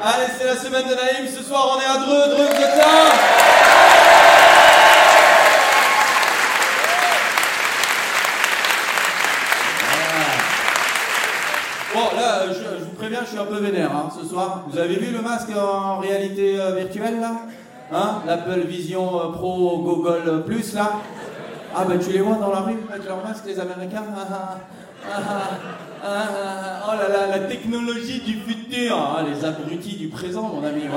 Allez, c'est la semaine de Naïm. Ce soir, on est à Dreux. Dreux, vous Bon, là, je, vous préviens, je suis un peu vénère hein, ce soir. Vous avez vu le masque en réalité euh, virtuelle là Hein L'Apple Vision euh, Pro Google Plus là Ah ben tu les vois dans la rue avec leur masque, les Américains Ah, ah, ah, ah, ah, Oh là là, la technologie du futur hein, Les abrutis du présent, mon ami, ouais.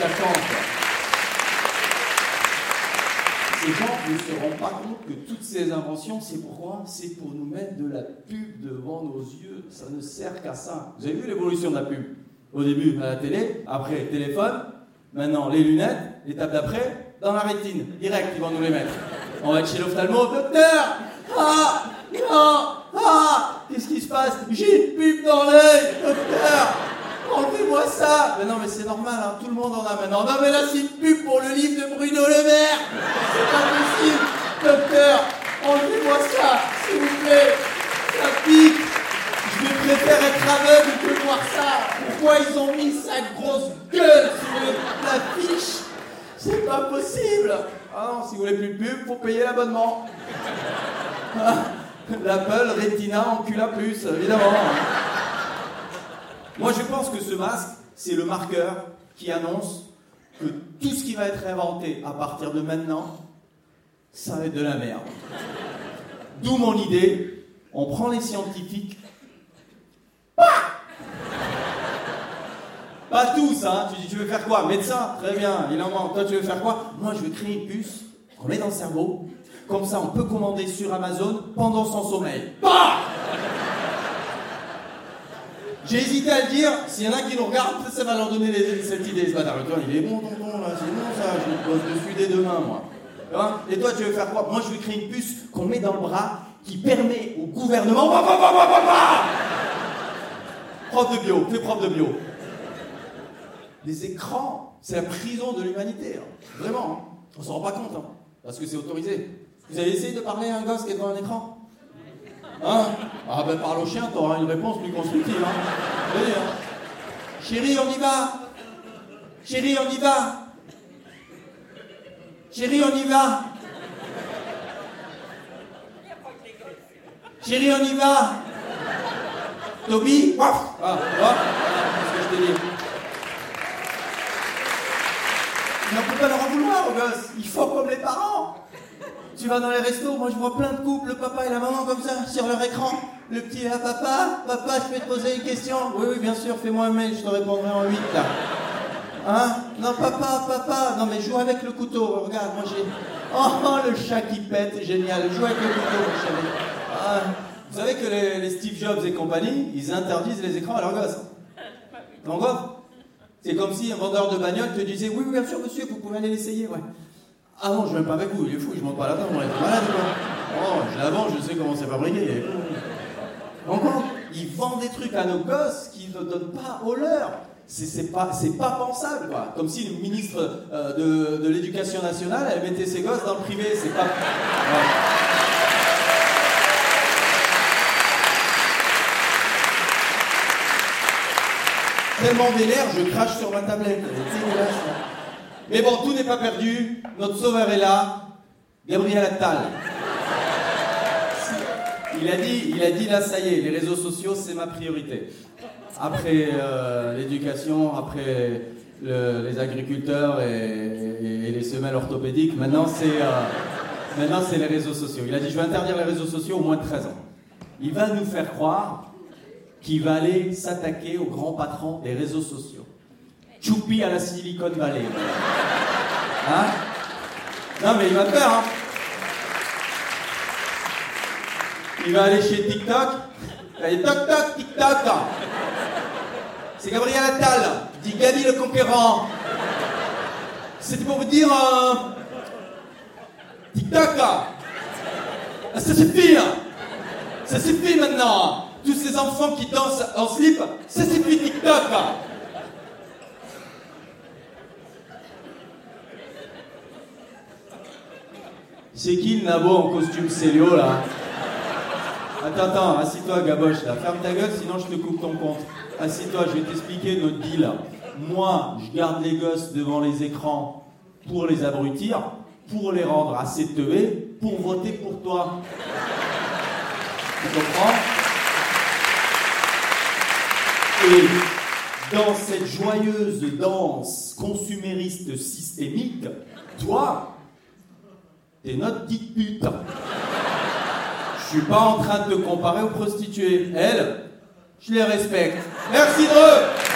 Ah, quoi? Ces gens ne se rendent pas compte que toutes ces inventions, c'est pourquoi C'est pour nous mettre de la pub devant nos yeux. Ça ne sert qu'à ça. Vous avez vu l'évolution de la pub? Au début, à la télé, après, téléphone, maintenant, les lunettes, l'étape d'après, dans la rétine. Direct, ils vont nous les mettre. On va être chez l'ophtalmo. Docteur Ah Non Ah Qu'est-ce qui se passe? J'ai une pub dans l'œil Docteur. Enlevez-moi ça. Mais non, mais c'est normal, hein, tout le monde en a maintenant. Non, mais là, c'est une pub pour le livre de Bruno Le Maire. C'est pas possible Docteur, enlevez-moi ça, s'il vous plaît. Ça pique. Je vais préférer être aveugle que voir ça. Pourquoi ils ont mis sa grosse gueule sur l'affiche? C'est pas possible. Ah non, si vous voulez plus de pub, faut payer l'abonnement. Ah, L'Apple Retina Encula Plus, évidemment moi, je pense que ce masque, c'est le marqueur qui annonce que tout ce qui va être inventé à partir de maintenant, ça va être de la merde. D'où mon idée, on prend les scientifiques. Pas tous, hein. Tu dis, tu veux faire quoi? Médecin? Très bien, il en manque. Toi, tu veux faire quoi? Moi, je veux créer une puce qu'on met dans le cerveau. Comme ça, on peut commander sur Amazon pendant son sommeil. Bah j'ai hésité à le dire, s'il y en a qui nous regardent, ça va leur donner les- cette idée. Ce toi, il est bon, tonton, là, c'est bon ça, je me pose dessus dès demain, moi. Hein Et toi, tu veux faire quoi? Moi, je veux créer une puce qu'on met dans le bras qui permet au gouvernement. Bah, bah, bah, bah, bah, bah prof de bio, fais prof de bio. Les écrans, c'est la prison de l'humanité, hein. vraiment. hein. On s'en rend pas compte, hein, parce que c'est autorisé. Vous avez essayé de parler à un gosse qui est devant un écran Hein Ah ben parle au chien, t'auras une réponse plus constructive. Hein. Dire. Chérie, on y va Chérie, on y va Chérie, on y va Chérie, on y va Toby Waf Ah, c'est ce que je t'ai dit. On peut pas leur en vouloir aux gosses. Ils font comme les. Tu vas dans les restos, moi je vois plein de couples, le papa et la maman comme ça, sur leur écran. Le petit est là, papa, papa, je peux te poser une question Oui, oui, bien sûr, fais-moi un mail, je te répondrai en 8 là. Hein? Non, papa, papa, non mais joue avec le couteau, regarde, moi j'ai. Oh, le chat qui pète, génial, joue avec le couteau, mon. Ah, vous savez que les, Steve Jobs et compagnie, ils interdisent les écrans à leurs gosses. Donc, c'est comme si un vendeur de bagnole te disait Oui, oui, bien sûr, monsieur, vous pouvez aller l'essayer, ouais. Ah non, je viens pas avec vous, il est fou, je monte pas là-dedans, moi, il est malade quoi. Oh, je la vends, je sais comment c'est fabriqué. Donc, ils vendent des trucs à nos gosses qu'ils ne donnent pas aux leurs. C'est pas, pas pensable, quoi. Comme si le ministre euh, de, de l'Éducation nationale, elle mettait ses gosses dans le privé, c'est pas. Ouais. Tellement vénère, je crache sur ma tablette. C'est dégueulasse. Mais bon, tout n'est pas perdu. Notre sauveur est là. Gabriel Attal. Il a dit, il a dit là, ça y est, les réseaux sociaux, c'est ma priorité. Après euh, l'éducation, après le- les agriculteurs et les semelles orthopédiques, maintenant c'est euh, maintenant c'est les réseaux sociaux. Il a dit, je vais interdire les réseaux sociaux au moins de 13 ans. Il va nous faire croire qu'il va aller s'attaquer aux grands patrons des réseaux sociaux. Choupi à la Silicon Valley. Hein Non mais il va faire, hein Il va aller chez TikTok. Allez, toc toc, TikTok. C'est Gabriel Attal, dit Gabi le conquérant. C'était pour vous dire. euh, TikTok. Ah, Ça suffit. hein. Ça suffit maintenant. Tous ces enfants qui dansent en slip, ça suffit TikTok. C'est qui le nabo en costume Célio là Attends, attends, assis-toi Gaboche là, ferme ta gueule sinon je te coupe ton compte. assis-toi, je vais t'expliquer notre deal. Moi, je garde les gosses devant les écrans pour les abrutir, pour les rendre assez teubés, pour voter pour toi. Tu comprends Et dans cette joyeuse danse consumériste systémique, toi, t'es notre petite pute. Je suis pas en train de te comparer aux prostituées. Elles, je les respecte. Merci de